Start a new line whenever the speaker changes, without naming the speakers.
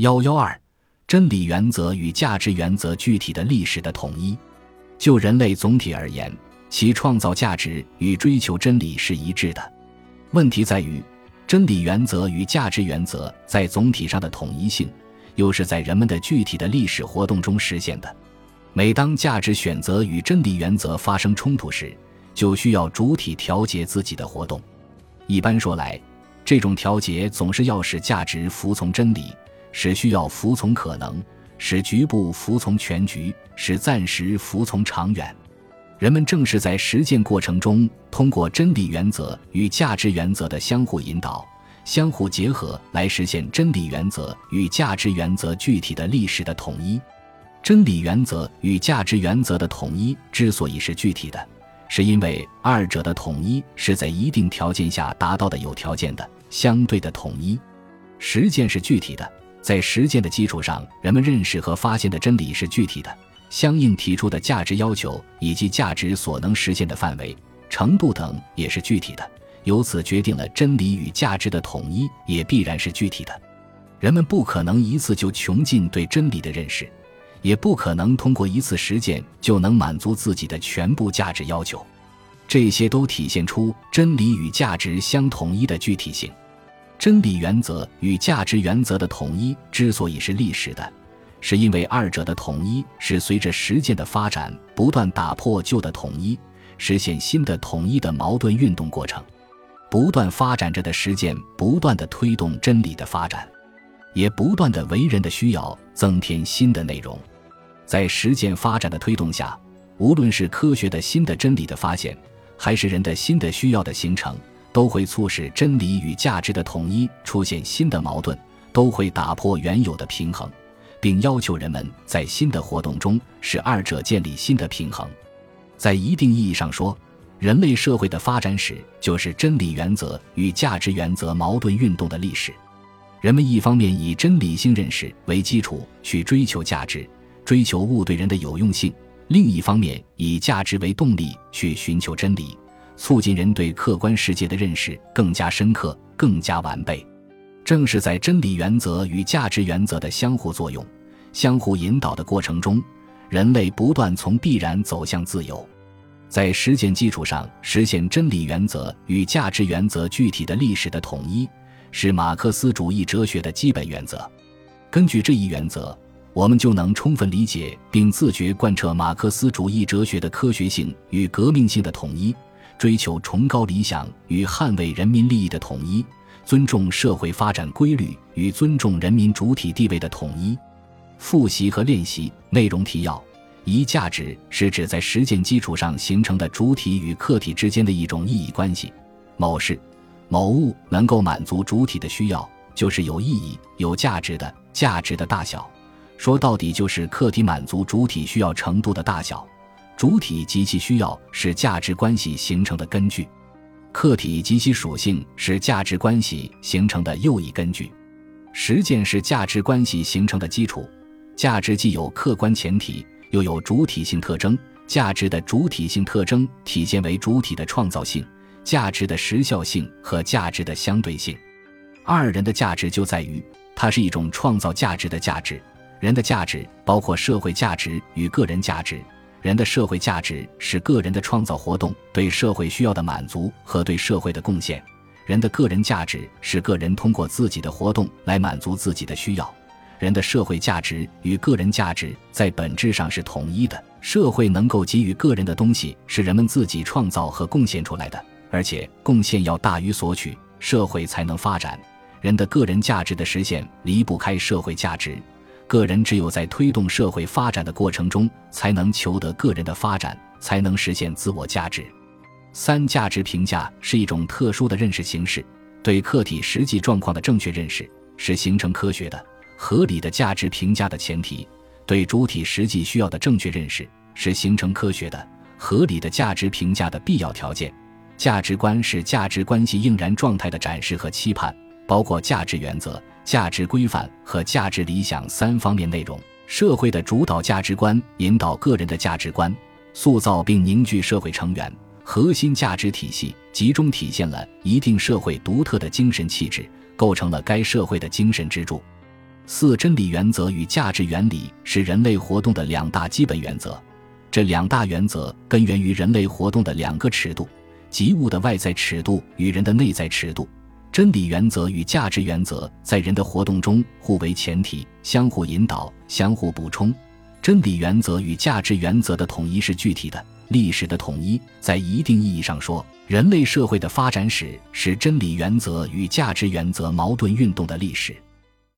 幺幺二，真理原则与价值原则具体的历史的统一。就人类总体而言，其创造价值与追求真理是一致的。问题在于，真理原则与价值原则在总体上的统一性，又是在人们的具体的历史活动中实现的。每当价值选择与真理原则发生冲突时，就需要主体调节自己的活动。一般说来，这种调节总是要使价值服从真理。使需要服从可能，使局部服从全局，使暂时服从长远。人们正是在实践过程中，通过真理原则与价值原则的相互引导、相互结合，来实现真理原则与价值原则具体的历史的统一。真理原则与价值原则的统一之所以是具体的，是因为二者的统一是在一定条件下达到的有条件的相对的统一。实践是具体的。在实践的基础上，人们认识和发现的真理是具体的，相应提出的价值要求以及价值所能实现的范围、程度等也是具体的，由此决定了真理与价值的统一也必然是具体的。人们不可能一次就穷尽对真理的认识，也不可能通过一次实践就能满足自己的全部价值要求，这些都体现出真理与价值相统一的具体性。真理原则与价值原则的统一之所以是历史的，是因为二者的统一是随着实践的发展不断打破旧的统一，实现新的统一的矛盾运动过程。不断发展着的实践，不断的推动真理的发展，也不断的为人的需要增添新的内容。在实践发展的推动下，无论是科学的新的真理的发现，还是人的新的需要的形成。都会促使真理与价值的统一出现新的矛盾，都会打破原有的平衡，并要求人们在新的活动中使二者建立新的平衡。在一定意义上说，人类社会的发展史就是真理原则与价值原则矛盾运动的历史。人们一方面以真理性认识为基础去追求价值，追求物对人的有用性；另一方面以价值为动力去寻求真理。促进人对客观世界的认识更加深刻、更加完备。正是在真理原则与价值原则的相互作用、相互引导的过程中，人类不断从必然走向自由。在实践基础上实现真理原则与价值原则具体的历史的统一，是马克思主义哲学的基本原则。根据这一原则，我们就能充分理解并自觉贯彻马克思主义哲学的科学性与革命性的统一。追求崇高理想与捍卫人民利益的统一，尊重社会发展规律与尊重人民主体地位的统一。复习和练习内容提要：一、价值是指在实践基础上形成的主体与客体之间的一种意义关系。某事、某物能够满足主体的需要，就是有意义、有价值的。价值的大小，说到底就是客体满足主体需要程度的大小。主体及其需要是价值关系形成的根据，客体及其属性是价值关系形成的又一根据，实践是价值关系形成的基础。价值既有客观前提，又有主体性特征。价值的主体性特征体现为主体的创造性、价值的时效性和价值的相对性。二人的价值就在于，它是一种创造价值的价值。人的价值包括社会价值与个人价值。人的社会价值是个人的创造活动对社会需要的满足和对社会的贡献；人的个人价值是个人通过自己的活动来满足自己的需要。人的社会价值与个人价值在本质上是统一的。社会能够给予个人的东西是人们自己创造和贡献出来的，而且贡献要大于索取，社会才能发展。人的个人价值的实现离不开社会价值。个人只有在推动社会发展的过程中，才能求得个人的发展，才能实现自我价值。三价值评价是一种特殊的认识形式，对客体实际状况的正确认识是形成科学的、合理的价值评价的前提；对主体实际需要的正确认识是形成科学的、合理的价值评价的必要条件。价值观是价值关系应然状态的展示和期盼，包括价值原则。价值规范和价值理想三方面内容，社会的主导价值观引导个人的价值观，塑造并凝聚社会成员。核心价值体系集中体现了一定社会独特的精神气质，构成了该社会的精神支柱。四真理原则与价值原理是人类活动的两大基本原则，这两大原则根源于人类活动的两个尺度，即物的外在尺度与人的内在尺度。真理原则与价值原则在人的活动中互为前提，相互引导，相互补充。真理原则与价值原则的统一是具体的，历史的统一，在一定意义上说，人类社会的发展史是真理原则与价值原则矛盾运动的历史。